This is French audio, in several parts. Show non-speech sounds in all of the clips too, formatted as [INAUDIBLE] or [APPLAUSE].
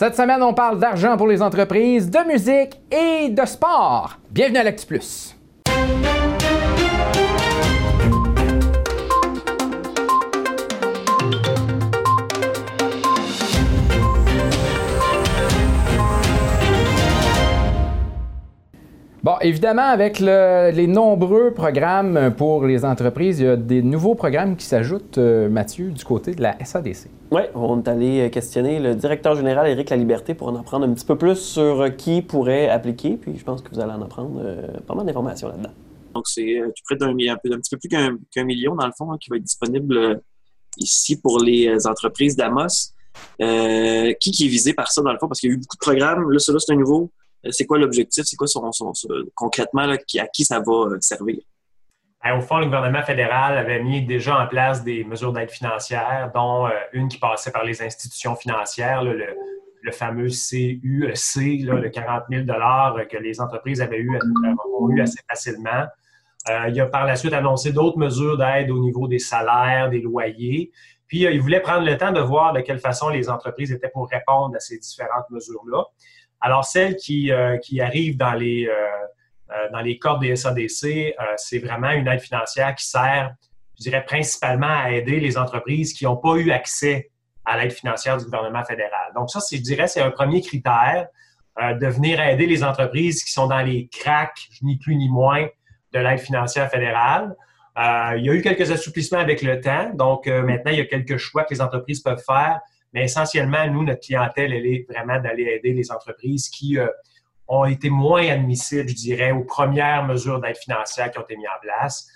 Cette semaine, on parle d'argent pour les entreprises, de musique et de sport. Bienvenue à l'Actu Plus. Bon, évidemment, avec les nombreux programmes pour les entreprises, il y a des nouveaux programmes qui s'ajoutent, euh, Mathieu, du côté de la SADC. Oui, on est allé questionner le directeur général Éric Laliberté pour en apprendre un petit peu plus sur qui pourrait appliquer, puis je pense que vous allez en apprendre euh, pas mal d'informations là-dedans. Donc, c'est euh, près d'un un, petit peu plus qu'un million, dans le fond, hein, qui va être disponible ici pour les entreprises d'Amos. qui, qui est visé par ça, dans le fond? Parce qu'il y a eu beaucoup de programmes. Là, celui c'est un nouveau. Euh, c'est quoi l'objectif? C'est quoi son, concrètement à qui ça va euh, servir? Au fond, le gouvernement fédéral avait mis déjà en place des mesures d'aide financière, dont euh, une qui passait par les institutions financières, le, fameux CUC, le 40 000 que les entreprises avaient eu, eu assez facilement. il a par la suite annoncé d'autres mesures d'aide au niveau des salaires, des loyers. Puis, il voulait prendre le temps de voir de quelle façon les entreprises étaient pour répondre à ces différentes mesures-là. Alors, celle qui, euh, qui arrive dans les, euh, euh, dans les corps des SADC, c'est vraiment une aide financière qui sert, je dirais, principalement à aider les entreprises qui n'ont pas eu accès à l'aide financière du gouvernement fédéral. Donc, ça, je dirais, c'est un premier critère de venir aider les entreprises qui sont dans les cracks, ni plus ni moins, de l'aide financière fédérale. il y a eu quelques assouplissements avec le temps. Donc, maintenant, il y a quelques choix que les entreprises peuvent faire mais essentiellement, nous, notre clientèle, elle est vraiment d'aller aider les entreprises qui euh, ont été moins admissibles, je dirais, aux premières mesures d'aide financière qui ont été mises en place.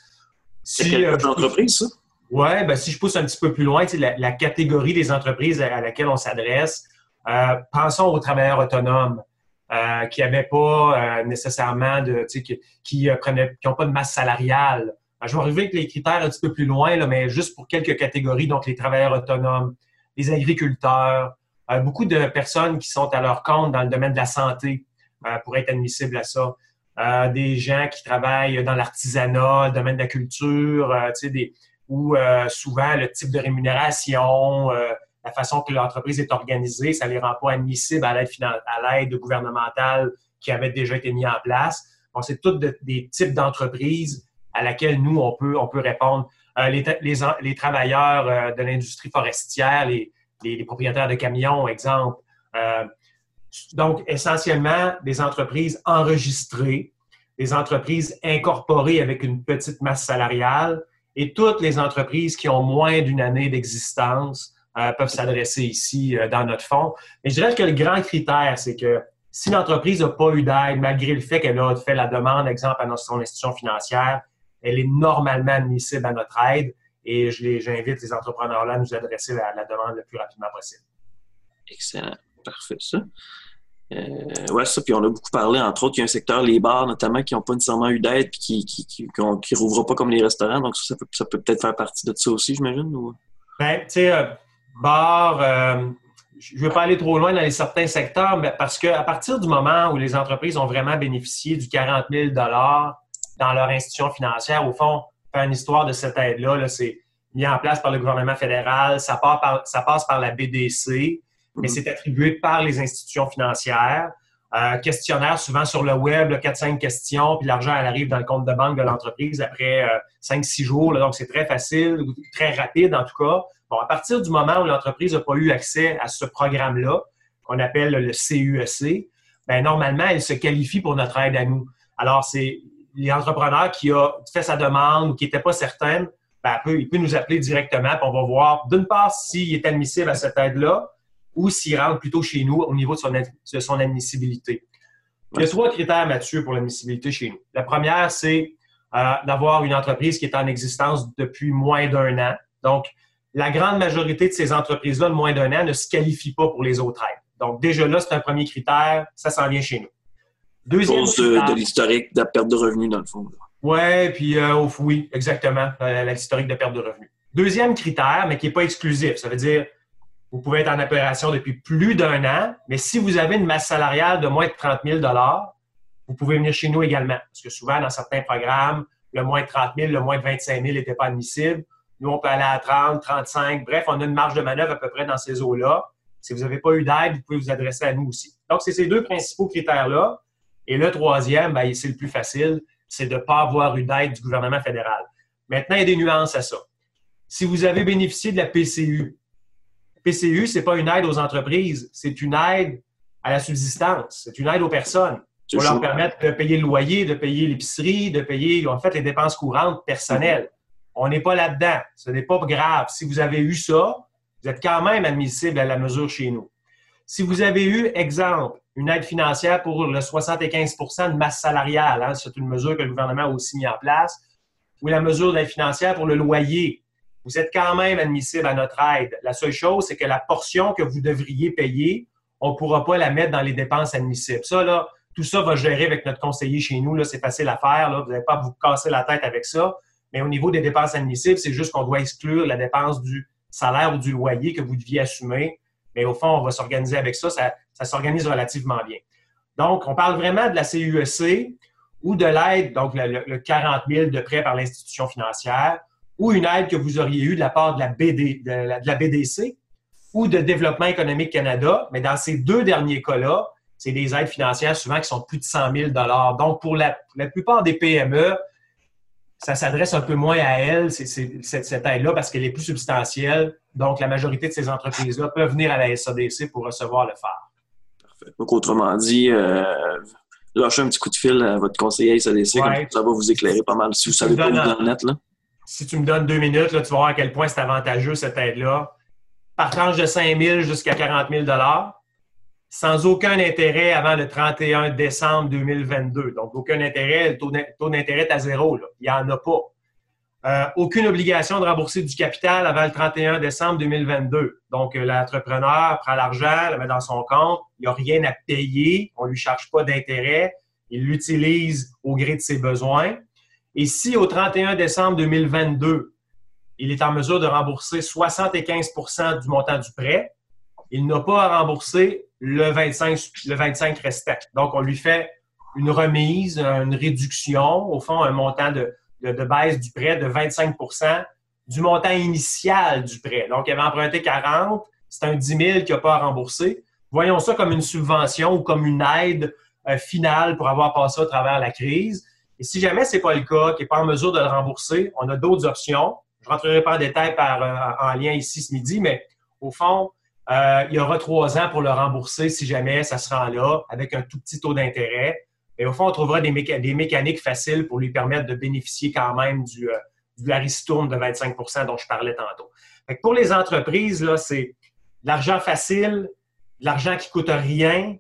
C'est euh, entreprise, ça? Oui, ben, si je pousse un petit peu plus loin, la, la catégorie des entreprises à laquelle on s'adresse, euh, pensons aux travailleurs autonomes. qui n'avaient pas nécessairement de, qui, qui, prenaient, qui n'ont pas de masse salariale. je vais arriver avec les critères un petit peu plus loin, là, mais juste pour quelques catégories, donc les travailleurs autonomes, les agriculteurs, euh, beaucoup de personnes qui sont à leur compte dans le domaine de la santé euh, pour être admissibles à ça. Euh, des gens qui travaillent dans l'artisanat, le domaine de la culture, tu sais, des, où souvent le type de rémunération, la façon que l'entreprise est organisée, ça les rend pas admissibles à l'aide à l'aide gouvernementale qui avait déjà été mise en place. Bon, c'est tous des types d'entreprises à laquelle nous, on peut, on peut répondre. Euh, les, travailleurs euh, de l'industrie forestière, les, les, propriétaires de camions, exemple. Euh, donc, essentiellement, des entreprises enregistrées, des entreprises incorporées avec une petite masse salariale et toutes les entreprises qui ont moins d'une année d'existence peuvent s'adresser ici dans notre fonds. Mais je dirais que le grand critère, c'est que si l'entreprise n'a pas eu d'aide, malgré le fait qu'elle a fait la demande, exemple, à son institution financière, elle est normalement admissible à notre aide et j'invite les entrepreneurs-là à nous adresser la, la, demande le plus rapidement possible. Excellent. Parfait, ça. Euh, ouais, ça, puis on a beaucoup parlé, entre autres, il y a un secteur, les bars notamment, qui n'ont pas nécessairement eu d'aide et qui qui, qui, qui, rouvrent pas comme les restaurants. Donc, ça, ça peut peut-être faire partie de ça aussi, j'imagine? Ou... Ben, tu sais, euh, bars, euh, je ne veux pas aller trop loin dans les certains secteurs, mais parce qu'à partir du moment où les entreprises ont vraiment bénéficié du 40 000 dans leur institution financière. Au fond, faire une histoire de cette aide-là, c'est mis en place par le gouvernement fédéral, ça, ça passe par la BDC, mais mhm. c'est attribué par les institutions financières. Euh, questionnaire souvent sur le web, 4-5 questions, puis l'argent elle arrive dans le compte de banque de l'entreprise après euh, 5-6 jours. donc, c'est très facile, très rapide en tout cas. Bon, à partir du moment où l'entreprise n'a pas eu accès à ce programme-là, qu'on appelle le CUEC, e ben, normalement, elle se qualifie pour notre aide à nous. Alors, c'est l'entrepreneur qui a fait sa demande ou qui n'était pas certaine, ben, il peut nous appeler directement, puis on va voir, d'une part, s'il est admissible à cette aide-là ou s'il rentre plutôt chez nous au niveau de son, de son admissibilité. Il y a trois critères, Mathieu, pour l'admissibilité chez nous. La première, c'est euh, d'avoir une entreprise qui est en existence depuis moins d'un an. Donc, la grande majorité de ces entreprises-là de moins d'un an ne se qualifient pas pour les autres aides. Donc, déjà là, c'est un premier critère, ça s'en vient chez nous. Deuxième cause de, l'historique de la perte de revenus, dans le fond. Oui, puis euh, oui, exactement, euh, l'historique de perte de revenus. Deuxième critère, mais qui n'est pas exclusif, ça veut dire vous pouvez être en opération depuis plus d'un an, mais si vous avez une masse salariale de moins de 30 000 vous pouvez venir chez nous également. Parce que souvent, dans certains programmes, le moins de 30 000, le moins de 25 000 n'était pas admissible. Nous, on peut aller à 30, 35. Bref, on a une marge de manœuvre à peu près dans ces eaux-là. Si vous n'avez pas eu d'aide, vous pouvez vous adresser à nous aussi. Donc, c'est ces deux principaux critères-là. Et le troisième, ben, c'est le plus facile, c'est de ne pas avoir eu d'aide du gouvernement fédéral. Maintenant, il y a des nuances à ça. Si vous avez bénéficié de la PCU, PCU, ce n'est pas une aide aux entreprises, c'est une aide à la subsistance, c'est une aide aux personnes pour leur permettre de payer le loyer, de payer l'épicerie, de payer en fait les dépenses courantes personnelles. On n'est pas là-dedans. Ce n'est pas grave. Si vous avez eu ça, vous êtes quand même admissible à la mesure chez nous. Si vous avez eu, exemple, une aide financière pour le 75% de masse salariale, hein, c'est une mesure que le gouvernement a aussi mis en place, ou la mesure d'aide financière pour le loyer, vous êtes quand même admissible à notre aide. La seule chose, c'est que la portion que vous devriez payer, on ne pourra pas la mettre dans les dépenses admissibles. Ça, là, tout ça va gérer avec notre conseiller chez nous. C'est facile à faire. Vous n'avez pas vous casser la tête avec ça. Mais au niveau des dépenses admissibles, c'est juste qu'on doit exclure la dépense du salaire ou du loyer que vous deviez assumer. Mais au fond, on va s'organiser avec ça. Ça, s'organise relativement bien. Donc, on parle vraiment de la CUSC ou de l'aide, donc le, 40 000 de prêt par l'institution financière, ou une aide que vous auriez eue de la part de la, BD, de la, BDC ou de Développement économique Canada. Mais dans ces deux derniers cas-là, c'est des aides financières souvent qui sont plus de 100 000 Donc, pour la, plupart des PME, ça s'adresse un peu moins à elles, cette, aide-là, parce qu'elle est plus substantielle. Donc, la majorité de ces entreprises-là peuvent venir à la SADC pour recevoir le phare. Parfait. Donc, autrement dit, euh, lâchez un petit coup de fil à votre conseiller SADC, ça va vous éclairer pas mal si vous savez pas où en êtes. Là si tu me donnes deux minutes, là, tu vas voir à quel point c'est avantageux cette aide-là. Par tranche de 5 000 jusqu'à 40 000 sans aucun intérêt avant le 31 décembre 2022. Donc, aucun intérêt, le taux d'intérêt est à zéro. Il n'y en a pas. Euh, aucune obligation de rembourser du capital avant le 31 décembre 2022. Donc, euh, l'entrepreneur prend l'argent, le met dans son compte, il n'y a rien à payer, on ne lui charge pas d'intérêt, il l'utilise au gré de ses besoins. Et si au 31 décembre 2022, il est en mesure de rembourser 75% du montant du prêt, il n'a pas à rembourser le 25, le 25 restant. Donc, on lui fait une remise, une réduction, au fond, un montant de, baisse du prêt de 25% du montant initial du prêt. Donc, il avait emprunté 40, c'est un 10 000 qu'il n'a pas à rembourser. Voyons ça comme une subvention ou comme une aide euh, finale pour avoir passé au travers la crise. Et si jamais ce n'est pas le cas, qu'il n'est pas en mesure de le rembourser, on a d'autres options. Je ne rentrerai pas en détail par, euh, en lien ici ce midi, mais au fond, euh, il y aura trois ans pour le rembourser si jamais ça se rend là, avec un tout petit taux d'intérêt. Et au fond, on trouvera des, mécaniques faciles pour lui permettre de bénéficier quand même du, euh, du de 25% dont je parlais tantôt. pour les entreprises, c'est de l'argent facile, de l'argent qui coûte rien,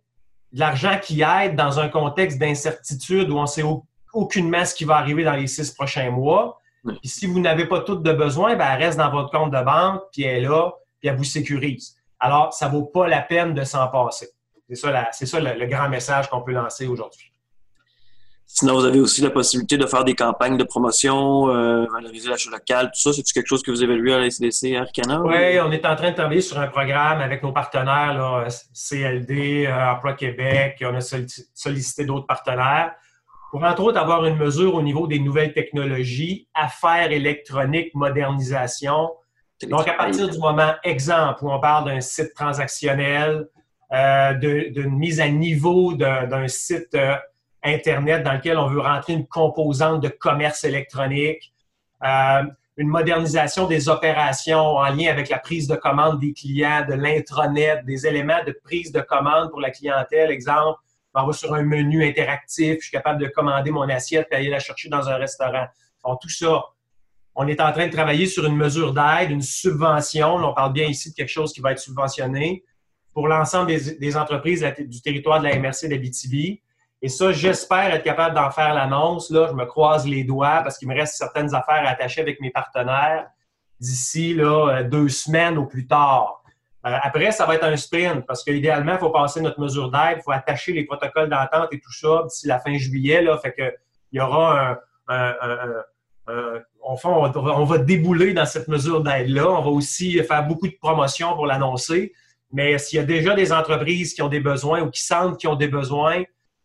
de l'argent qui aide dans un contexte d'incertitude où on sait aucunement ce qui va arriver dans les six prochains mois. Puis si vous n'avez pas tout de besoin, ben, elle reste dans votre compte de banque, puis elle est là, puis elle vous sécurise. Alors, ça ne vaut pas la peine de s'en passer. C'est ça, c'est ça le, grand message qu'on peut lancer aujourd'hui. Sinon, vous avez aussi la possibilité de faire des campagnes de promotion, euh, valoriser l'achat local, tout ça. C'est-tu quelque chose que vous évaluez à la SDC Arcana? Oui, on est en train de travailler sur un programme avec nos partenaires, CLD, euh, Emploi Québec, on a sollicité d'autres partenaires pour entre autres avoir une mesure au niveau des nouvelles technologies, affaires électroniques, modernisation. Donc, à partir du moment, exemple, où on parle d'un site transactionnel, euh, d'une mise à niveau d'un site euh, Internet dans lequel on veut rentrer une composante de commerce électronique, euh, une modernisation des opérations en lien avec la prise de commande des clients, de l'intranet, des éléments de prise de commande pour la clientèle, exemple, on va sur un menu interactif, je suis capable de commander mon assiette et aller la chercher dans un restaurant. Donc, tout ça, on est en train de travailler sur une mesure d'aide, une subvention. on parle bien ici de quelque chose qui va être subventionné pour l'ensemble des, entreprises du territoire de la MRC d'Abitibi. Et ça, j'espère être capable d'en faire l'annonce. Là, je me croise les doigts parce qu'il me reste certaines affaires à attacher avec mes partenaires d'ici là, deux semaines au plus tard. Euh, après, ça va être un sprint parce qu'idéalement, il faut passer notre mesure d'aide, il faut attacher les protocoles d'entente et tout ça d'ici la fin juillet. Là, fait que, il y aura un, on, on, va débouler dans cette mesure d'aide-là. On va aussi faire beaucoup de promotions pour l'annoncer. Mais s'il y a déjà des entreprises qui ont des besoins ou qui sentent qu'ils ont des besoins,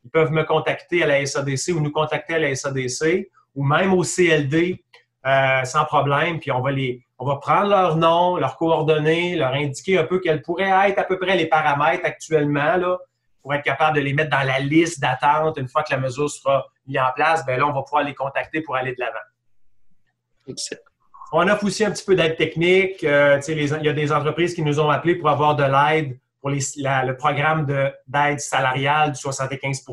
ils peuvent me contacter à la SADC ou nous contacter à la SADC ou même au CLD euh, sans problème. Puis on va les, On va prendre leur nom, leurs coordonnées, leur indiquer un peu quels pourraient être à peu près les paramètres actuellement là, pour être capable de les mettre dans la liste d'attente une fois que la mesure sera mise en place. Bien là, on va pouvoir les contacter pour aller de l'avant. Excellent. On offre aussi un petit peu d'aide technique. Euh, il y a des entreprises qui nous ont appelés pour avoir de l'aide pour le programme d'aide salariale du 75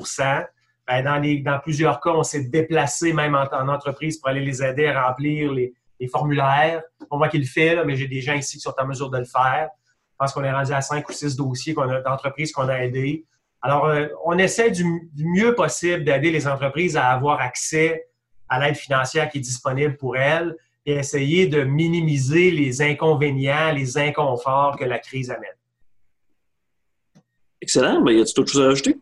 ben, dans, dans, plusieurs cas, on s'est déplacé même en, entreprise pour aller les aider à remplir les, formulaires. On voit qu'il le fait, mais j'ai des gens ici qui sont en mesure de le faire. Je pense qu'on est rendu à cinq ou six dossiers d'entreprises qu'on a aidés. Alors, euh, on essaie du, mieux possible d'aider les entreprises à avoir accès à l'aide financière qui est disponible pour elles et essayer de minimiser les inconvénients, les inconforts que la crise amène. Excellent. Ben, y a-t-il autre chose à ajouter?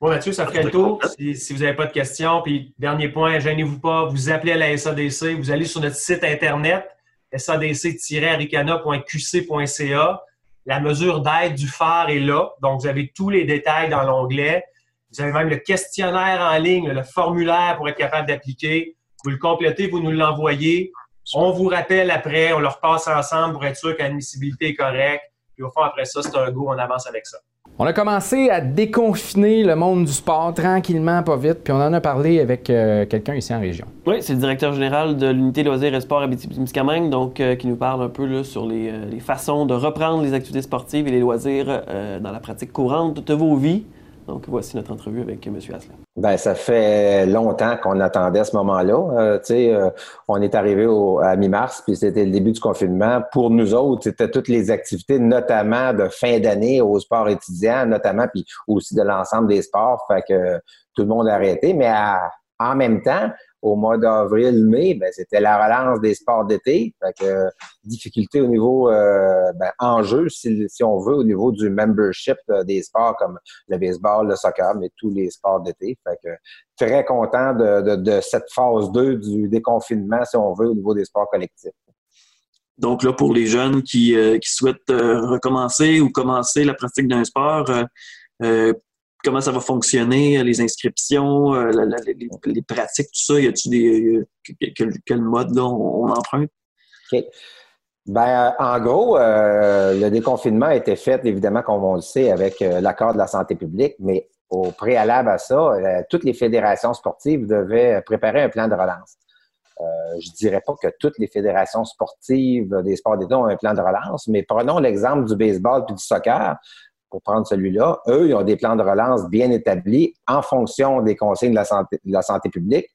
Bon, Mathieu, ça ferait le tour. Si, vous n'avez pas de questions, puis dernier point, gênez-vous pas, vous appelez à la SADC, vous allez sur notre site Internet, sadc-aricana.qc.ca. La mesure d'aide du phare est là, donc vous avez tous les détails dans l'onglet. Vous avez même le questionnaire en ligne, le formulaire pour être capable d'appliquer. Vous le complétez, vous nous l'envoyez. On vous rappelle après, on le repasse ensemble pour être sûr que l'admissibilité est correcte. Puis au fond, après ça, c'est un go, on avance avec ça. On a commencé à déconfiner le monde du sport tranquillement, pas vite, puis on en a parlé avec euh, quelqu'un ici en région. Oui, c'est le directeur général de l'unité loisirs et sports à témiscamingue donc euh, qui nous parle un peu sur euh, les, façons de reprendre les activités sportives et les loisirs dans la pratique courante de vos vies. Donc, voici notre entrevue avec M. Asselin. Ben, ça fait longtemps qu'on attendait ce moment-là. Euh, euh, on est arrivé à mi-mars, puis c'était le début du confinement. Pour nous autres, c'était toutes les activités, notamment de fin d'année au sport étudiant, notamment, puis aussi de l'ensemble des sports. Fait que tout le monde a arrêté. Mais en même temps, au mois d'avril-mai, ben, c'était la relance des sports d'été. Difficulté au niveau euh, ben, enjeu, si, on veut, au niveau du membership euh, des sports comme le baseball, le soccer, mais tous les sports d'été. Très content de, cette phase 2 du déconfinement, si on veut, au niveau des sports collectifs. Donc là, pour les jeunes qui, euh, qui souhaitent recommencer ou commencer la pratique d'un sport, comment ça va fonctionner, les inscriptions, euh, les, pratiques, tout ça? Y a-t-il des. Euh, quel, mode on, emprunte? Ben, euh, en gros, le déconfinement a été fait, évidemment, comme on le sait, avec l'accord de la santé publique, mais au préalable à ça, toutes les fédérations sportives devaient préparer un plan de relance. je ne dirais pas que toutes les fédérations sportives des sports d'État ont un plan de relance, mais prenons l'exemple du baseball et du soccer pour prendre celui-là, eux, ils ont des plans de relance bien établis en fonction des consignes de la santé, publique.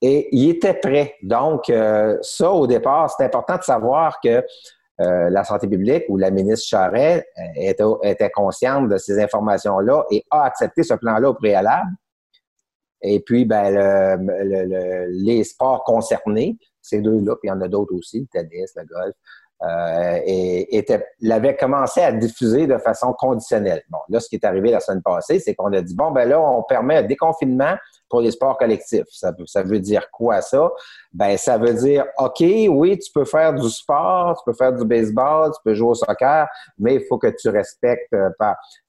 Et ils étaient prêts. Donc, euh, ça, au départ, c'est important de savoir que euh, la santé publique ou la ministre Charret euh, était, consciente de ces informations-là et a accepté ce plan-là au préalable. Et puis, ben, les sports concernés, ces deux-là, puis il y en a d'autres aussi, le tennis, le golf, euh, et l'avait commencé à diffuser de façon conditionnelle. Bon, là, ce qui est arrivé la semaine passée, c'est qu'on a dit, bon, ben là, on permet un déconfinement pour les sports collectifs. Ça, veut dire quoi, ça? Ben, ça veut dire, OK, oui, tu peux faire du sport, tu peux faire du baseball, tu peux jouer au soccer, mais il faut que tu respectes euh,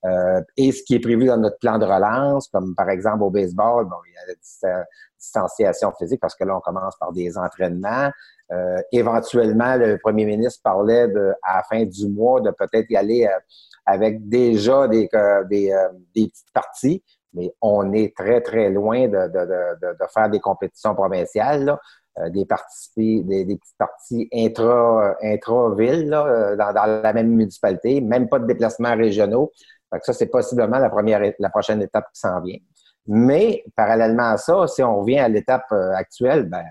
euh, et ce qui est prévu dans notre plan de relance, comme par exemple au baseball, bon, il y a distanciation physique parce que là, on commence par des entraînements. Euh, éventuellement, le premier ministre parlait à la fin du mois de peut-être y aller euh, avec déjà des, euh, des, petites parties, mais on est très, très loin de, de, de faire des compétitions provinciales. Là. des, des, des, petites parties intra, intra-ville dans, dans, la même municipalité, même pas de déplacements régionaux. Fait ça, c'est possiblement la première la prochaine étape qui s'en vient. Mais parallèlement à ça, si on revient à l'étape actuelle, ben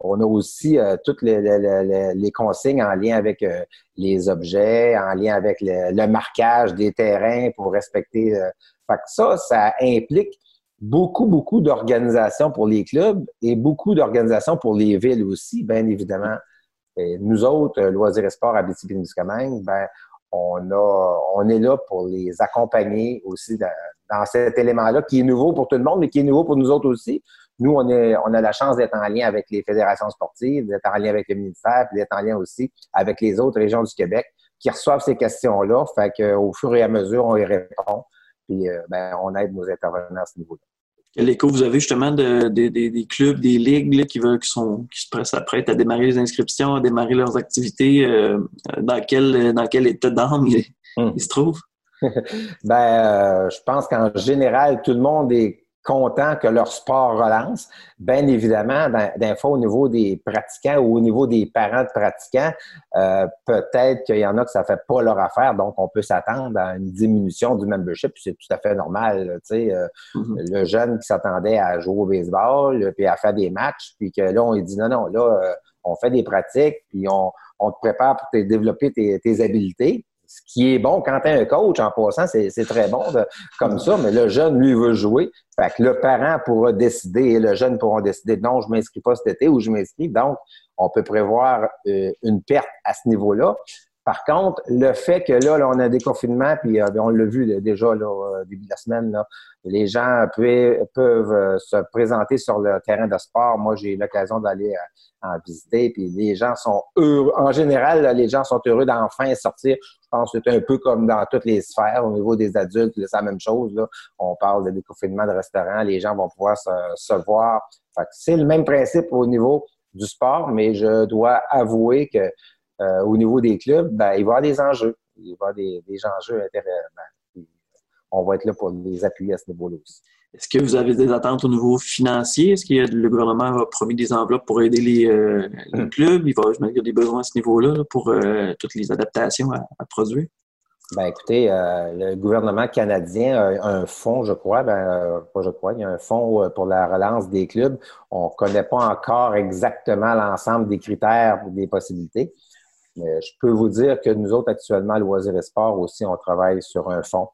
on a aussi euh, toutes les, consignes en lien avec euh, les objets, en lien avec le, marquage des terrains pour respecter. Euh, fait que ça, ça implique beaucoup, beaucoup d'organisations pour les clubs et beaucoup d'organisations pour les villes aussi, bien évidemment. Nous autres, Loisirs et Sports à BTP-Miscamingue, ben, on, a, on est là pour les accompagner aussi dans, dans cet élément-là qui est nouveau pour tout le monde, mais qui est nouveau pour nous autres aussi. Nous, on, est, on a la chance d'être en lien avec les fédérations sportives, d'être en lien avec le ministère, puis d'être en lien aussi avec les autres régions du Québec qui reçoivent ces questions-là. Fait qu'au fur et à mesure, on y répond, puis euh, ben, on aide nos intervenants à ce niveau-là. Quel écho vous avez justement de, des clubs, des ligues qui, veulent, qui, sont, qui se s'apprêtent à démarrer les inscriptions, à démarrer leurs activités? Euh, dans, quel, dans quel état d'âme ils, hmm. se trouvent? [LAUGHS] ben, je pense qu'en général, tout le monde est contents que leur sport relance. Bien évidemment, d'un fois au niveau des pratiquants ou au niveau des parents de pratiquants, euh, peut-être qu'il y en a que ça fait pas leur affaire, donc on peut s'attendre à une diminution du membership, c'est tout à fait normal. Tu sais, euh, mm-hmm. Le jeune qui s'attendait à jouer au baseball, puis à faire des matchs, puis que là, on lui dit non, non, là, euh, on fait des pratiques, puis on, on te prépare pour te développer tes, tes habiletés ce qui est bon quand tu es un coach, en passant, c'est très bon comme ça, mais le jeune, lui, veut jouer. Fait que le parent pourra décider et le jeune pourra décider non, je m'inscris pas cet été ou je m'inscris. Donc, on peut prévoir euh, une perte à ce niveau-là. Par contre, le fait que là, on a des confinements, puis euh, on l'a vu déjà là, au début de la semaine, là, les gens peuvent, euh, se présenter sur le terrain de sport. Moi, j'ai eu l'occasion d'aller euh, en visiter, puis les gens sont heureux. En général, les gens sont heureux d'enfin sortir. Je pense que c'est un peu comme dans toutes les sphères. Au niveau des adultes, c'est la même chose. Là. On parle de déconfinement de restaurants, les gens vont pouvoir se, se voir. C'est le même principe au niveau du sport, mais je dois avouer que euh, au niveau des clubs, ben, il va y avoir des enjeux. Il va y avoir des, des enjeux intéressants. On va être là pour les appuyer à ce niveau-là aussi. Est-ce que vous avez des attentes au niveau financier? Est-ce que le gouvernement a promis des enveloppes pour aider les, euh, hmm. clubs? Il va, y a des besoins à ce niveau-là pour euh, toutes les adaptations à, produire? Ben écoutez, le gouvernement canadien a un fonds, je crois, ben, pas je crois, il y a un fonds pour la relance des clubs. On ne connaît pas encore exactement l'ensemble des critères, des possibilités. Mais je peux vous dire que nous autres, actuellement, Loisirs et Sport aussi, on travaille sur un fonds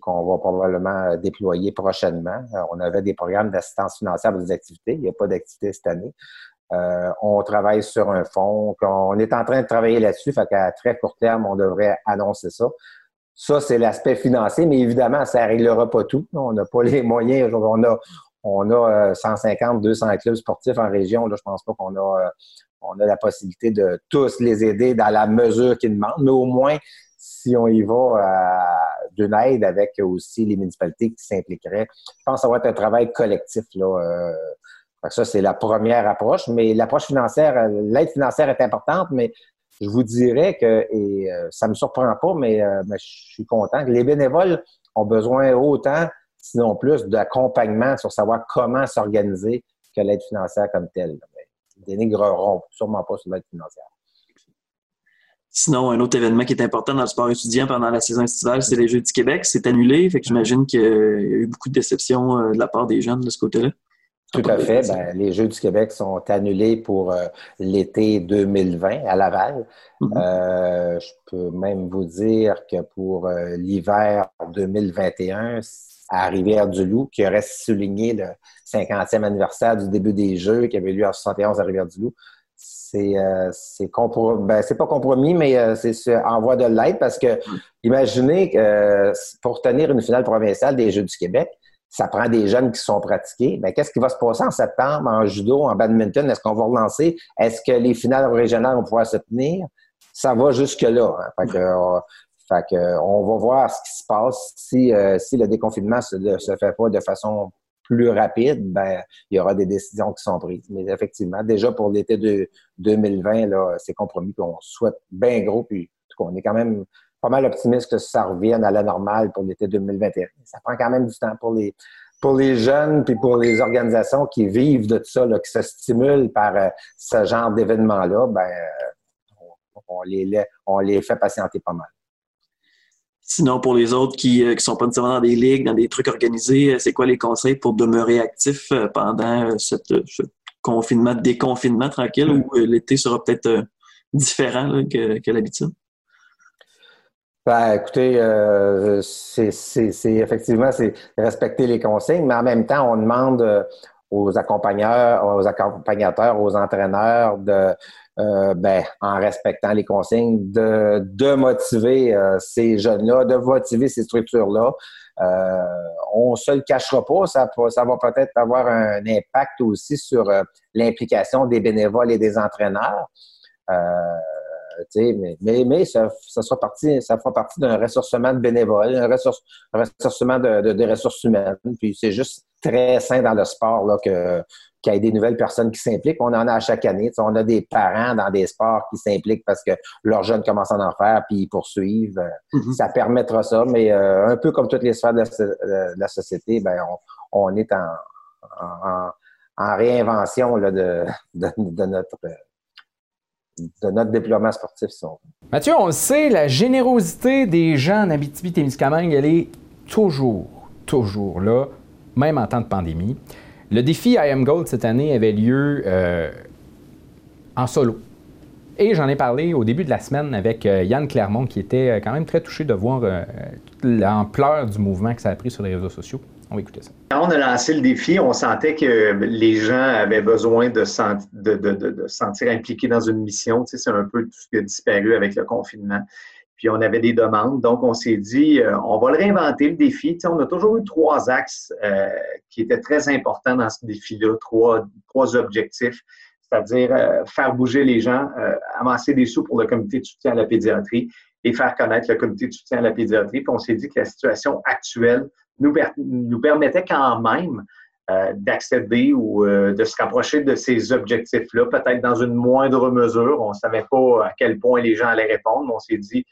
qu'on va probablement déployer prochainement. Euh, on avait des programmes d'assistance financière pour des activités. Il n'y a pas d'activité cette année. Euh, on travaille sur un fonds. On est en train de travailler là-dessus. Fait qu'à très court terme, on devrait annoncer ça. Ça, c'est l'aspect financier, mais évidemment, ça ne réglera pas tout. On n'a pas [LAUGHS] les moyens. On a, on a 150, euh, 200 clubs sportifs en région. Là, je pense pas qu'on a on a la possibilité de tous les aider dans la mesure qu'ils demandent, mais au moins, si on y va euh, d'une aide avec aussi les municipalités qui s'impliqueraient, je pense que ça va être un travail collectif. Là, euh, ça, c'est la première approche, mais l'approche financière, l'aide financière est importante, mais je vous dirais que, et euh, ça me surprend pas, mais, mais, je suis content que les bénévoles ont besoin autant, sinon plus, d'accompagnement sur savoir comment s'organiser que l'aide financière comme telle dénigreront sûrement pas sur l'aide financière. Sinon, un autre événement qui est important dans le sport étudiant pendant la saison estivale, c'est les Jeux du Québec. C'est annulé, fait que j'imagine qu'il y a eu beaucoup de déceptions euh, de la part des jeunes de ce côté-là. Tout à fait. Ben, les Jeux du Québec sont annulés pour euh, l'été 2020 à Laval. Euh, je peux même vous dire que pour l'hiver 2021, à Rivière-du-Loup, qui aurait souligné le 50e anniversaire du début des Jeux qui avait lieu en 71 à Rivière-du-Loup. C'est euh, ben, pas compromis, mais euh, c'est en voie de l'être parce que imaginez euh, pour tenir une finale provinciale des Jeux du Québec, ça prend des jeunes qui sont pratiqués. Mais qu'est-ce qui va se passer en septembre en judo, en badminton? Est-ce qu'on va relancer? Est-ce que les finales régionales vont pouvoir se tenir? Ça va jusque-là. Hein. Fait que, on va voir ce qui se passe. Si, si le déconfinement ne se, fait pas de façon plus rapide, ben, il y aura des décisions qui sont prises. Mais effectivement, déjà pour l'été de 2020, là, c'est compromis qu'on souhaite bien gros, puis on est quand même pas mal optimiste que ça revienne à la normale pour l'été 2021. Ça prend quand même du temps pour les pour les jeunes puis pour les organisations qui vivent de ça, là, qui se stimulent par euh, ce genre d'événements-là, ben, on, les, on les fait patienter pas mal. Sinon, pour les autres qui ne euh, sont pas nécessairement dans des ligues, dans des trucs organisés, euh, c'est quoi les conseils pour demeurer actif euh, pendant cette, ce confinement, déconfinement tranquille où l'été sera peut-être différent que, l'habitude? Ben, écoutez, c'est effectivement c'est respecter les consignes, mais en même temps, on demande aux accompagneurs, aux accompagnateurs, aux entraîneurs de euh, ben, en respectant les consignes, de, de motiver euh, ces jeunes-là, de motiver ces structures-là. Euh, on ne se le cachera pas, ça, va peut-être avoir un impact aussi sur l'implication des bénévoles et des entraîneurs. mais, mais, mais ça, ça, sera parti, ça fera partie d'un ressourcement de bénévoles, un, ressourcement de, de, ressources humaines. Puis c'est juste très sain dans le sport là, que, qu'il y ait des nouvelles personnes qui s'impliquent. On en a à chaque année. on a des parents dans des sports qui s'impliquent parce que leurs jeunes commencent à en faire puis ils poursuivent. Mm-hmm. Ça permettra ça, mais euh, un peu comme toutes les sphères de la, société, ben, on, est en, en, en réinvention là, de, de, de, notre de notre déploiement sportif. Mathieu, on le sait, la générosité des gens en Abitibi-Témiscamingue, elle est toujours, toujours là, même en temps de pandémie. Le défi I Am Gold cette année avait lieu euh, en solo. Et j'en ai parlé au début de la semaine avec euh, Yann Clermont, qui était euh, quand même très touché de voir l'ampleur du mouvement que ça a pris sur les réseaux sociaux. On va écouter ça. Quand on a lancé le défi, on sentait que les gens avaient besoin de, se sentir impliqués dans une mission. Tu sais, c'est un peu tout ce qui a disparu avec le confinement. Puis on avait des demandes. Donc, on s'est dit, euh, on va le réinventer, le défi. On a toujours eu trois axes euh, qui étaient très importants dans ce défi-là, trois, trois objectifs, c'est-à-dire euh, faire bouger les gens, amasser des sous pour le comité de soutien à la pédiatrie et faire connaître le comité de soutien à la pédiatrie. Puis on s'est dit que la situation actuelle nous, nous permettait quand même d'accéder ou de se rapprocher de ces objectifs-là, peut-être dans une moindre mesure. On ne savait pas à quel point les gens allaient répondre, on s'est dit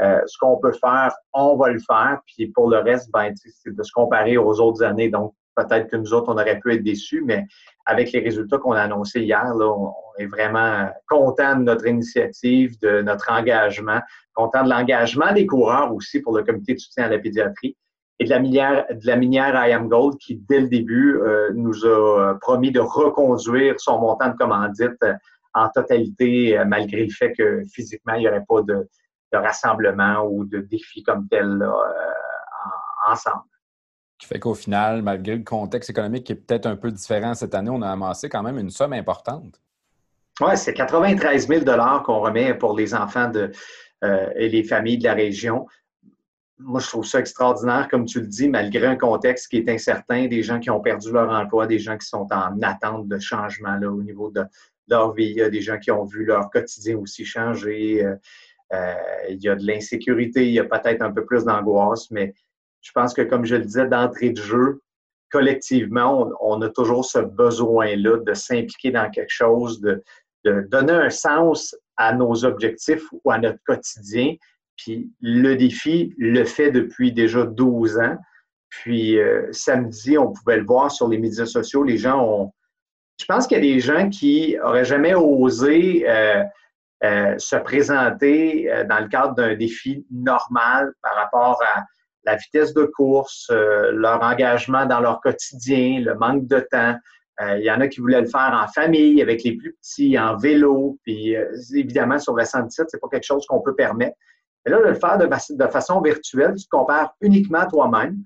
euh, ce qu'on peut faire, on va le faire. Puis pour le reste, ben, c'est de se comparer aux autres années. Donc, peut-être que nous autres, on aurait pu être déçus, mais avec les résultats qu'on a annoncés hier, là, on, est vraiment content de notre initiative, de notre engagement, content de l'engagement des coureurs aussi pour le comité de soutien à la pédiatrie et de la minière, de la minière I Am Gold qui, dès le début, euh, nous a promis de reconduire son montant de commandite euh, en totalité, euh, malgré le fait que physiquement, il n'y aurait pas de, rassemblement ou de défi comme tel ensemble. Qui fait qu'au final, malgré le contexte économique qui est peut-être un peu différent cette année, on a amassé quand même une somme importante. Oui, c'est 93 000 qu'on remet pour les enfants de, et les familles de la région moi, je trouve ça extraordinaire, comme tu le dis, malgré un contexte qui est incertain, des gens qui ont perdu leur emploi, des gens qui sont en attente de changement là, au niveau de leur vie, des gens qui ont vu leur quotidien aussi changer, euh, euh, il y a de l'insécurité, il y a peut-être un peu plus d'angoisse, mais je pense que, comme je le disais d'entrée de jeu, collectivement, on, a toujours ce besoin-là de s'impliquer dans quelque chose, de, de donner un sens à nos objectifs ou à notre quotidien, puis le défi le fait depuis déjà 12 ans. Puis euh, samedi, on pouvait le voir sur les médias sociaux. Les gens ont. Je pense qu'il y a des gens qui n'auraient jamais osé euh, euh, se présenter dans le cadre d'un défi normal par rapport à la vitesse de course, leur engagement dans leur quotidien, le manque de temps. il y en a qui voulaient le faire en famille, avec les plus petits, en vélo. Puis évidemment, sur la 117, ce n'est pas quelque chose qu'on peut permettre. Et là, de le faire de, façon virtuelle, tu te compares uniquement toi-même.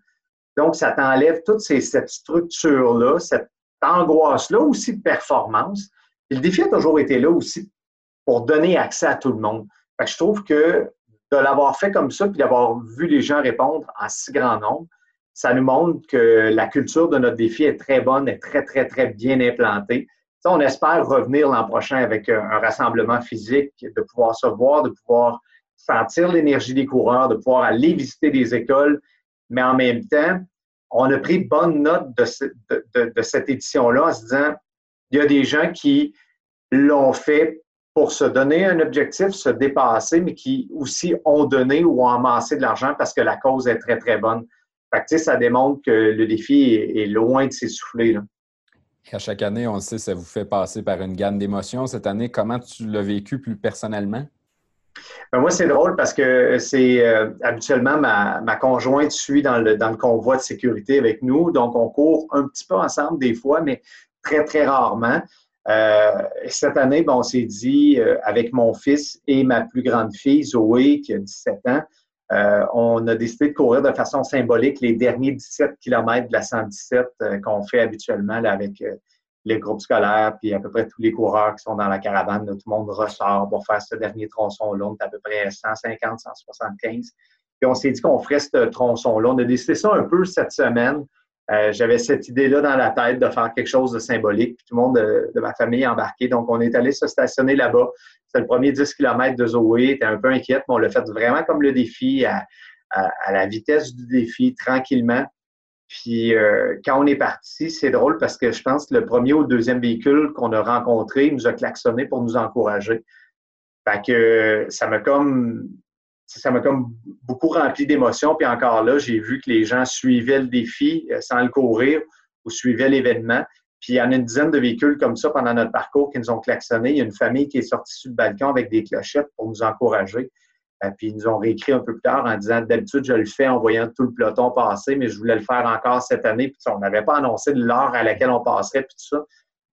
Donc, ça t'enlève toute cette structure-là, cette angoisse-là aussi de performance. Le défi a toujours été là aussi pour donner accès à tout le monde. je trouve que de l'avoir fait comme ça, puis d'avoir vu les gens répondre en si grand nombre, ça nous montre que la culture de notre défi est très bonne, est très, très, très bien implantée. on espère revenir l'an prochain avec un, rassemblement physique, de pouvoir se voir, de pouvoir sentir l'énergie des coureurs, de pouvoir aller visiter des écoles, mais en même temps, on a pris bonne note de, cette édition-là en se disant, il y a des gens qui l'ont fait pour se donner un objectif, se dépasser, mais qui aussi ont donné ou ont amassé de l'argent parce que la cause est très, très bonne. Fait ça démontre que le défi est, loin de s'essouffler. À chaque année, on le sait, ça vous fait passer par une gamme d'émotions. Cette année, comment tu l'as vécu plus personnellement? Ben, moi, c'est drôle parce que c'est euh, habituellement ma, conjointe suit dans le, dans le convoi de sécurité avec nous. Donc, on court un petit peu ensemble des fois, mais très, très rarement. Euh, cette année, ben, on s'est dit, euh, avec mon fils et ma plus grande fille, Zoé, qui a 17 ans, on a décidé de courir de façon symbolique les derniers 17 km de la 117 qu'on fait habituellement là, avec les groupes scolaires, puis à peu près tous les coureurs qui sont dans la caravane, tout le monde ressort pour faire ce dernier tronçon-là. On est à peu près 150, 175. Puis on s'est dit qu'on ferait ce tronçon-là. On a décidé ça un peu cette semaine. Euh, j'avais cette idée-là dans la tête de faire quelque chose de symbolique. Puis tout le monde de, ma famille est embarqué. Donc, on est allé se stationner là-bas. c'est le premier 10 km de Zoé. Tu un peu inquiète, mais on l'a fait vraiment comme le défi, à, la vitesse du défi, tranquillement. Puis euh, quand on est parti, c'est drôle parce que je pense que le premier ou le deuxième véhicule qu'on a rencontré nous a klaxonné pour nous encourager. Fait que ça m'a comme ça m'a comme beaucoup rempli d'émotions. Puis encore là, j'ai vu que les gens suivaient le défi euh, sans le courir ou suivaient l'événement. Puis il y en a une dizaine de véhicules comme ça pendant notre parcours qui nous ont klaxonné. Il y a une famille qui est sortie sur le balcon avec des clochettes pour nous encourager. Euh, puis ils nous ont réécrit un peu plus tard en disant d'habitude, je le fais en voyant tout le peloton passer, mais je voulais le faire encore cette année. Puis on n'avait pas annoncé l'heure à laquelle on passerait, puis tout ça.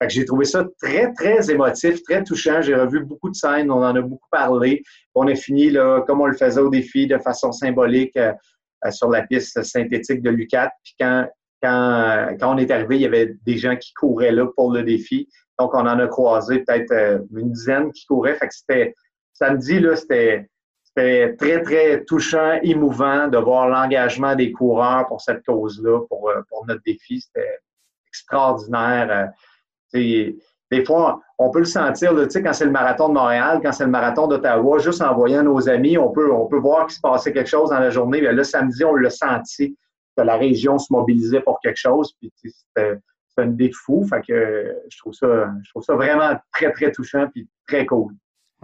J'ai trouvé ça très, très émotif, très touchant. J'ai revu beaucoup de scènes, on en a beaucoup parlé. On a fini, là, comme on le faisait au défi, de façon symbolique euh, euh, sur la piste synthétique de l'UCAT. Puis quand, quand, quand on est arrivé, il y avait des gens qui couraient là pour le défi. Donc, on en a croisé peut-être une dizaine qui couraient. Fait que c'était samedi, là, c'était c'était très, très touchant, émouvant de voir l'engagement des coureurs pour cette cause-là, pour, euh, pour notre défi. C'était extraordinaire. Des fois, on peut le sentir, là, quand c'est le marathon de Montréal, quand c'est le marathon d'Ottawa, juste en voyant nos amis, on peut, on peut voir qu'il se passait quelque chose dans la journée. Mais là, samedi, on l'a senti que la région se mobilisait pour quelque chose. Puis c'était une idée de fou. Fait que je trouve ça, je trouve ça vraiment très, très touchant puis très cool.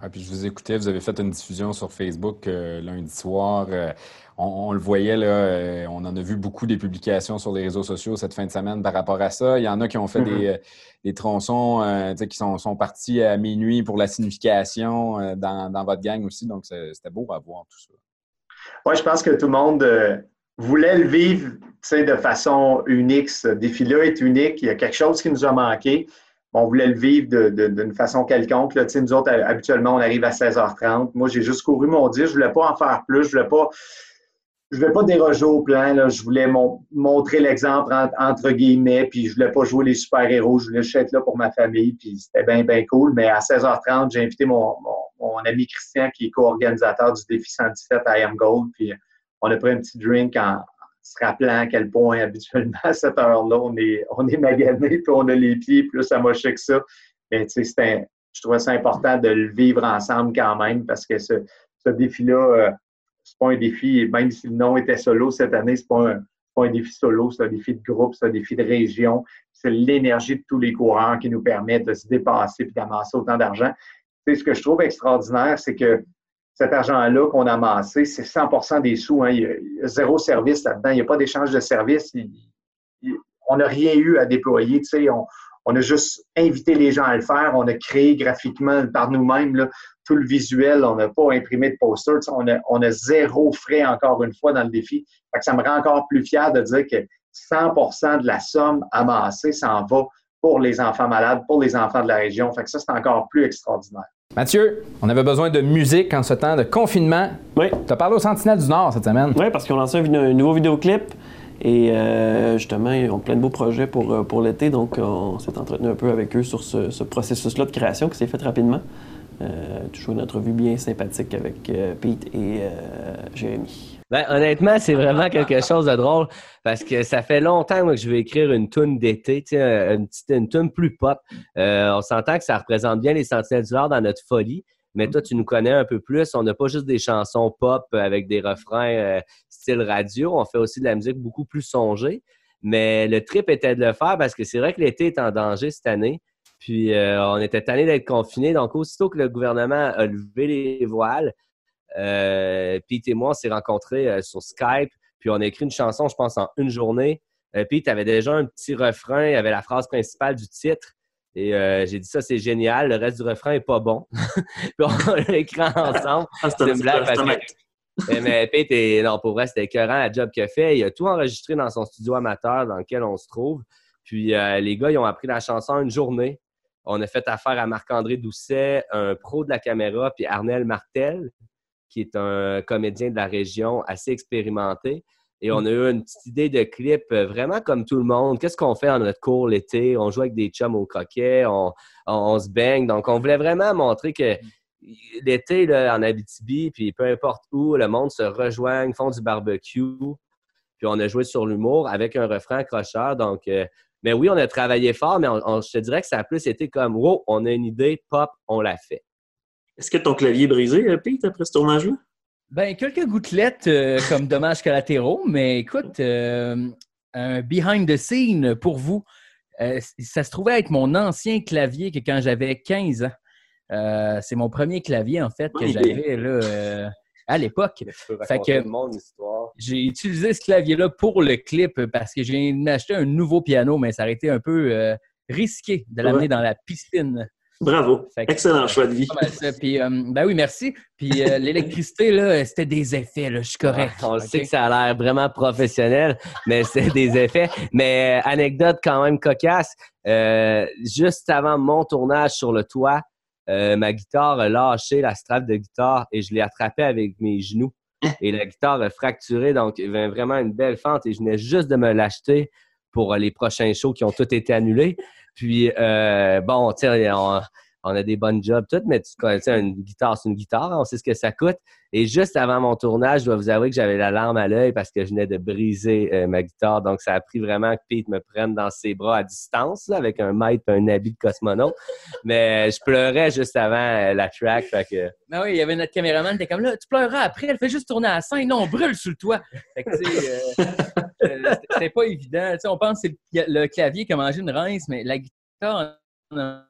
Ouais, puis je vous écoutais, vous avez fait une diffusion sur Facebook euh, lundi soir. Euh, on, le voyait, là, euh, on en a vu beaucoup des publications sur les réseaux sociaux cette fin de semaine par rapport à ça. Il y en a qui ont fait des, mm-hmm. des, tronçons qui sont, sont, partis à minuit pour la signification dans, dans, votre gang aussi. Donc, c'était beau à voir tout ça. Oui, je pense que tout le monde voulait le vivre de façon unique. Ce défi-là est unique. Il y a quelque chose qui nous a manqué on voulait le vivre d'une façon quelconque. Là. Nous autres, habituellement, on arrive à 16h30. Moi, j'ai juste couru mon 10. Je ne voulais pas en faire plus. Je ne voulais pas. Je voulais pas déroger au plan. Je voulais montrer l'exemple entre, guillemets, puis je voulais pas jouer les super-héros. Je voulais juste être là pour ma famille, puis c'était bien, bien cool. Mais à 16h30, j'ai invité mon, ami Christian, qui est co-organisateur du défi 117 à Am Gold, puis on a pris un petit drink en, se rappelant à quel point habituellement à cette heure-là, on est, on est magané, puis on a les pieds plus amochés que ça. Mais tu sais, je trouvais ça important de le vivre ensemble quand même parce que ce, ce défi-là, euh, c'est pas un défi, même si le nom était solo cette année, c'est pas un, pas un défi solo, c'est un défi de groupe, c'est un défi de région. C'est l'énergie de tous les coureurs qui nous permet de se dépasser et d'amasser autant d'argent. Ce que je trouve extraordinaire, c'est que cet argent-là qu'on a amassé, c'est 100% des sous. Hein. Il, y a, zéro service là-dedans. Il n'y a pas d'échange de services. on n'a rien eu à déployer. on, on, a juste invité les gens à le faire. On a créé graphiquement par nous-mêmes tout le visuel. On n'a pas imprimé de posters. On a, zéro frais encore une fois dans le défi. ça me rend encore plus fier de dire que 100% de la somme amassée s'en va pour les enfants malades, pour les enfants de la région. Fait ça, c'est encore plus extraordinaire. Mathieu, on avait besoin de musique en ce temps de confinement. Oui. Tu as parlé au Sentinelle du Nord cette semaine. Oui, parce qu'on lancé un, nouveau vidéoclip. Et euh, justement, ils ont plein de beaux projets pour, euh, pour l'été. Donc, on s'est entretenu un peu avec eux sur ce, processus-là de création qui s'est fait rapidement. Euh, toujours une entrevue bien sympathique avec Pete et Jérémy. Ben, honnêtement, c'est vraiment quelque chose de drôle parce que ça fait longtemps que je vais écrire une tune d'été, une petite une tune plus pop. Euh, on s'entend que ça représente bien les Sentinelles du Nord dans notre folie. Mais toi, tu nous connais un peu plus. On n'a pas juste des chansons pop avec des refrains euh, style radio. On fait aussi de la musique beaucoup plus songée. Mais le trip était de le faire parce que c'est vrai que l'été est en danger cette année. Puis euh, on était tanné d'être confinés. Donc, aussitôt que le gouvernement a levé les voiles, Pete et moi, on s'est rencontrés euh, sur Skype, puis on a écrit une chanson, je pense, en une journée. Euh, Pete avait déjà un petit refrain, il avait la phrase principale du titre. Et j'ai dit ça, c'est génial. Le reste du refrain est pas bon. [LAUGHS] puis on l'a écrit ensemble. Ah, c'est une blague parce que. mais Pete, non, pour vrai, c'était écœurant la job qu'il a fait. Il a tout enregistré dans son studio amateur dans lequel on se trouve. Puis les gars, ils ont appris la chanson une journée. On a fait affaire à Marc-André Doucet, un pro de la caméra, puis Arnel Martel, qui est un comédien de la région assez expérimenté. Et on a eu une petite idée de clip euh, vraiment comme tout le monde. Qu'est-ce qu'on fait dans notre cours l'été? On joue avec des chums au croquet, on, se baigne. Donc, on voulait vraiment montrer que l'été, en Abitibi, puis peu importe où, le monde se rejoigne, font du barbecue. Puis on a joué sur l'humour avec un refrain accrocheur. Donc, euh, mais oui, on a travaillé fort, mais je te dirais que ça a plus été comme, wow, on a une idée, pop, on l'a fait. Est-ce que ton clavier est brisé, euh, Pete, après ce tournage-là? Ben, quelques gouttelettes euh, [LAUGHS] comme dommages collatéraux, mais écoute, euh, un behind the scene pour vous. Euh, ça se trouvait être mon ancien clavier que quand j'avais 15 ans. Euh, c'est mon premier clavier, en fait, que j'avais là, euh, à l'époque. Fait que- mon histoire. J'ai utilisé ce clavier-là pour le clip parce que j'ai acheté un nouveau piano, mais ça aurait été un peu euh, risqué de l'amener Ouais. dans la piscine. Bravo. Excellent choix de vie. Mal ça. Puis, euh, ben oui, merci. Puis euh, [LAUGHS] l'électricité, là, c'était des effets, là, je suis correct. On OK? sait que ça a l'air vraiment professionnel, mais c'est des [LAUGHS] effets. Mais euh, anecdote quand même cocasse. euh, juste avant mon tournage sur le toit, euh, ma guitare a lâché la strap de guitare et je l'ai attrapée avec mes genoux. Et la guitare a fracturé, donc il y avait vraiment une belle fente et je venais juste de me l'acheter pour les prochains shows qui ont tous été annulés. Puis, euh, bon, tu sais, on, a des bonnes jobs, toutes, mais tu connais, une guitare, c'est une guitare, on sait ce que ça coûte. Et juste avant mon tournage, je dois vous avouer que j'avais la larme à l'œil parce que je venais de briser euh, ma guitare. Donc, ça a pris vraiment que Pete me prenne dans ses bras à distance, avec un maître et un habit de cosmonaute. Mais je pleurais juste avant euh, la track. Que, Ben oui, il y avait notre caméraman, t'es comme là, tu pleureras après, elle fait juste tourner à la scène, non, on brûle sous le toit. Fait que, euh, c'était- pas évident. Tu sais, on pense que c'est le, le clavier qui a mangé une rince, mais la guitare on en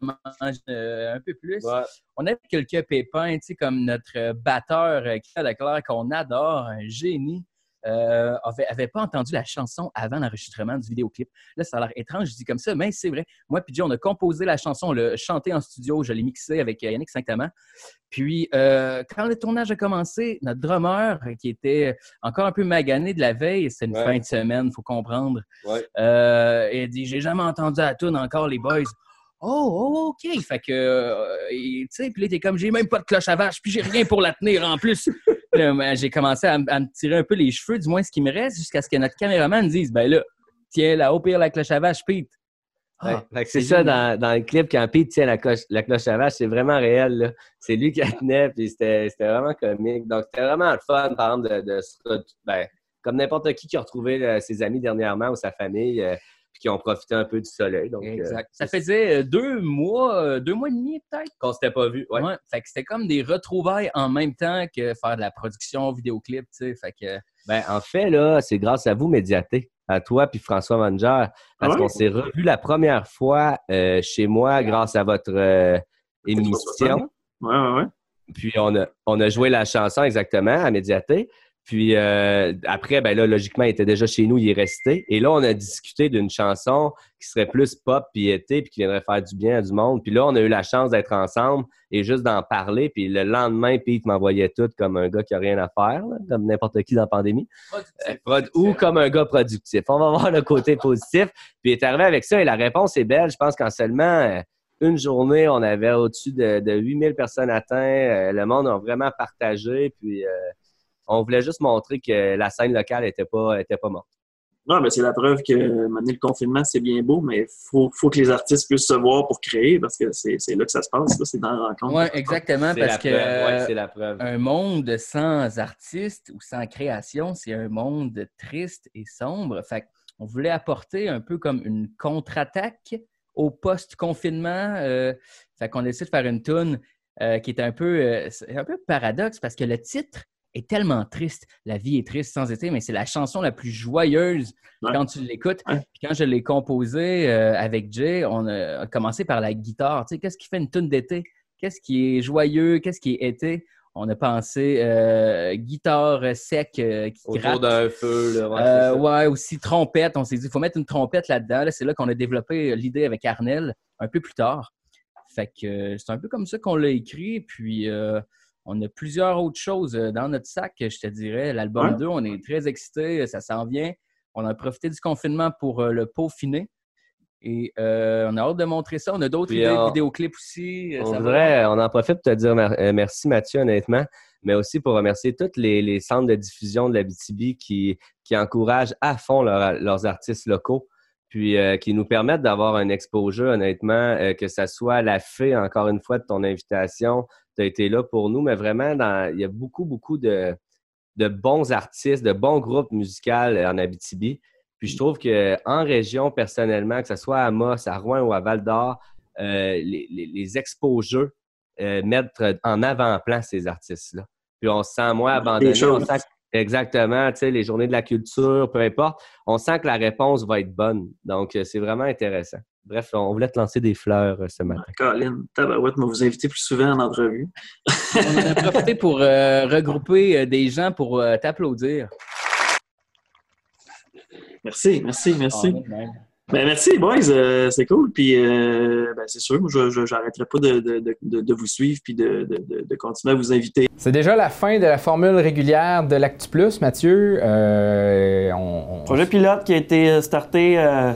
mange euh, un peu plus. ouais. On a quelques pépins, tu sais, comme notre euh, batteur, euh, Pierre Leclerc, qu'on adore, un génie, euh, avait, avait pas entendu la chanson avant l'enregistrement du vidéoclip. Là, ça a l'air étrange, je dis comme ça, mais c'est vrai. Moi, puis Joe, on a composé la chanson, on l'a chanté en studio, je l'ai mixé avec euh, Yannick Saint-Amand. Puis, euh, quand le tournage a commencé, notre drummer, qui était encore un peu magané de la veille, c'était une Ouais. fin de semaine, faut comprendre, Ouais. euh, il a dit J'ai jamais entendu la tune encore, les boys. Oh, oh, OK. Fait que, tu sais, puis là, t'es comme, j'ai même pas de cloche à vache, puis j'ai rien pour la tenir en plus. Ben, j'ai commencé à, me tirer un peu les cheveux, du moins ce qui me reste, jusqu'à ce que notre caméraman dise, ben là, tiens, là, au pire, la cloche à vache, Pete. Ah, Ouais. Que c'est ça dans, dans le clip, quand Pete tient la cloche, la cloche à vache, c'est vraiment réel. C'est lui qui la tenait, puis c'était vraiment comique. Donc, c'était vraiment le fun, par exemple, de, de ben, comme n'importe qui qui a retrouvé euh, ses amis dernièrement ou sa famille, euh, puis qui ont profité un peu du soleil. Donc, euh, Exact. Ça faisait euh, deux mois, euh, deux mois et demi peut-être? qu'on s'était pas vu. Ouais. Ouais. Fait que c'était comme des retrouvailles en même temps que faire de la production vidéoclip, tu sais. Fait que, Ben, en fait, là, c'est grâce à vous, Médiaté, à toi puis François Manger, parce Ah ouais? qu'on s'est revu la première fois euh, chez moi grâce à votre euh, émission. Ouais, ouais, ouais. Puis on a, on a joué la chanson exactement à Médiaté. Puis euh, après, ben là, logiquement, il était déjà chez nous, il est resté. Et là, on a discuté d'une chanson qui serait plus pop puis été, puis qui viendrait faire du bien à du monde. Puis là, on a eu la chance d'être ensemble et juste d'en parler. Puis le lendemain, Pete m'envoyait tout comme un gars qui a rien à faire, là, comme n'importe qui dans la pandémie. Euh, ou comme un gars productif. On va voir le côté [LAUGHS] positif. Puis il est arrivé avec ça et la réponse est belle. Je pense qu'en seulement euh, une journée, on avait au-dessus de, de 8000 personnes atteintes. Euh, le monde a vraiment partagé. Puis euh, on voulait juste montrer que la scène locale était pas, était pas morte. Non, mais c'est la preuve que maintenant, le confinement, c'est bien beau, mais il faut, faut que les artistes puissent se voir pour créer parce que c'est c'est là que ça se passe. là, C'est dans la rencontre. ouais, exactement, parce la que preuve. Ouais, c'est la preuve. un monde sans artistes ou sans création, c'est un monde triste et sombre. Fait on voulait apporter un peu comme une contre-attaque au post-confinement. Euh, fait qu'on a décidé de faire une tune euh, qui est un peu, euh, un peu paradoxe parce que le titre est tellement triste. La vie est triste sans été, mais c'est la chanson la plus joyeuse Ouais. quand tu l'écoutes. Ouais. Puis quand je l'ai composée euh, avec Jay, on a commencé par la guitare. Tu sais, qu'est-ce qui fait une tune d'été? Qu'est-ce qui est joyeux? Qu'est-ce qui est été? On a pensé euh, guitare sec euh, qui Autour gratte. d'un feu. Là, ouais, c'est Euh, ouais, aussi trompette. On s'est dit, il faut mettre une trompette là-dedans. Là, c'est là qu'on a développé l'idée avec Arnel un peu plus tard. Fait que c'est un peu comme ça qu'on l'a écrit. Puis euh, on a plusieurs autres choses euh, dans notre sac, je te dirais. L'album Ouais. 2, on est très excités. Ça s'en vient. On a profité du confinement pour euh, le peaufiner. Et euh, on a hâte de montrer ça. On a d'autres idées de on- vidéoclips aussi. euh, On ça va. voudrait, on en profite pour te dire mer- euh, merci Mathieu, honnêtement, mais aussi pour remercier tous les, les centres de diffusion de la BTB qui, qui encouragent à fond leur- leurs artistes locaux, puis euh, qui nous permettent d'avoir un exposure, honnêtement, euh, que ça soit la fée, encore une fois, de ton invitation. Tu as été là pour nous, mais vraiment, dans, il y a beaucoup, beaucoup de, de bons artistes, de bons groupes musicaux en Abitibi. Puis je trouve qu'en région, personnellement, que ce soit à Moss, à Rouen ou à Val d'Or, euh, les, les, les expos-jeux euh, mettre en avant-plan ces artistes-là. Puis on se sent moins abandonné. On sent que- exactement, tu sais, les journées de la culture, peu importe. On sent que la réponse va être bonne. Donc, euh, c'est vraiment intéressant. Bref, on voulait te lancer des fleurs euh, ce matin. Colin, tabarouette, moi vous inviter plus souvent en entrevue. On en a [LAUGHS] profité pour euh, regrouper euh, des gens pour euh, t'applaudir. Merci, merci, merci. Ah. Ben, merci, boys. euh, c'est cool. Puis, euh, ben, c'est sûr, moi, je n'arrêterai pas de, de, de, de vous suivre puis de, de, de- de continuer à vous inviter. C'est déjà la fin de la formule régulière de l'Actu Plus, Mathieu. Euh, on, on- Projet pilote qui a été starté euh,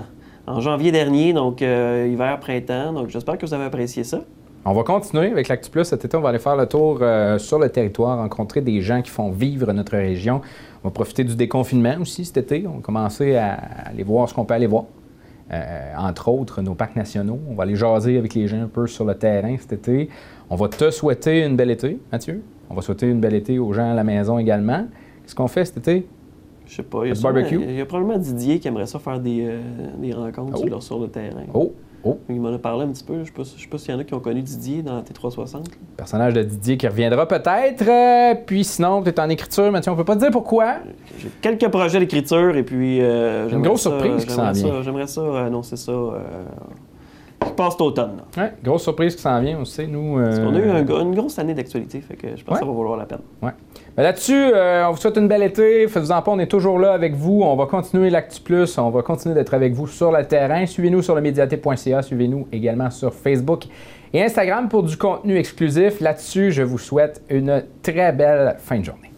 en janvier dernier, donc euh, hiver-printemps. Donc j'espère que vous avez apprécié ça. on va continuer avec l'Actu Plus cet été. On va aller faire le tour euh, sur le territoire, rencontrer des gens qui font vivre notre région. On va profiter du déconfinement aussi cet été. On va commencer à aller voir ce qu'on peut aller voir. Euh, entre autres, nos parcs nationaux. On va aller jaser avec les gens un peu sur le terrain cet été. On va te souhaiter une belle été, Mathieu. On va souhaiter une belle été aux gens à la maison également. Qu'est-ce qu'on fait cet été? Je sais pas. Il y, a Le sûrement- barbecue? il y a probablement Didier qui aimerait ça faire des, euh, des rencontres Oh. sur, sur le terrain. Oh, oh, Il m'en a parlé un petit peu. Je sais pas, je sais pas s'il y en a qui ont connu Didier dans T360. personnage de Didier qui reviendra peut-être. Euh, puis sinon, tu es en écriture, Mathieu. On peut pas te dire pourquoi? J'ai quelques projets d'écriture et puis. euh, j'aimerais grosse ça- surprise qui j'aimerais s'en ça- vient. J'aimerais ça euh, annoncer ça. Euh, qui passe cet automne. là. Ouais, grosse surprise qui s'en vient aussi. Nous, Parce qu'on a eu euh, un une grosse année d'actualité, fait que je pense Ouais. que ça va valoir la peine. Ben Là-dessus, euh, on vous souhaite une belle été. Faites-en pas, on est toujours là avec vous. On va continuer l'Actu Plus. On va continuer d'être avec vous sur le terrain. Suivez-nous sur le. Suivez-nous également sur Facebook et Instagram pour du contenu exclusif. Là-dessus, je vous souhaite une très belle fin de journée.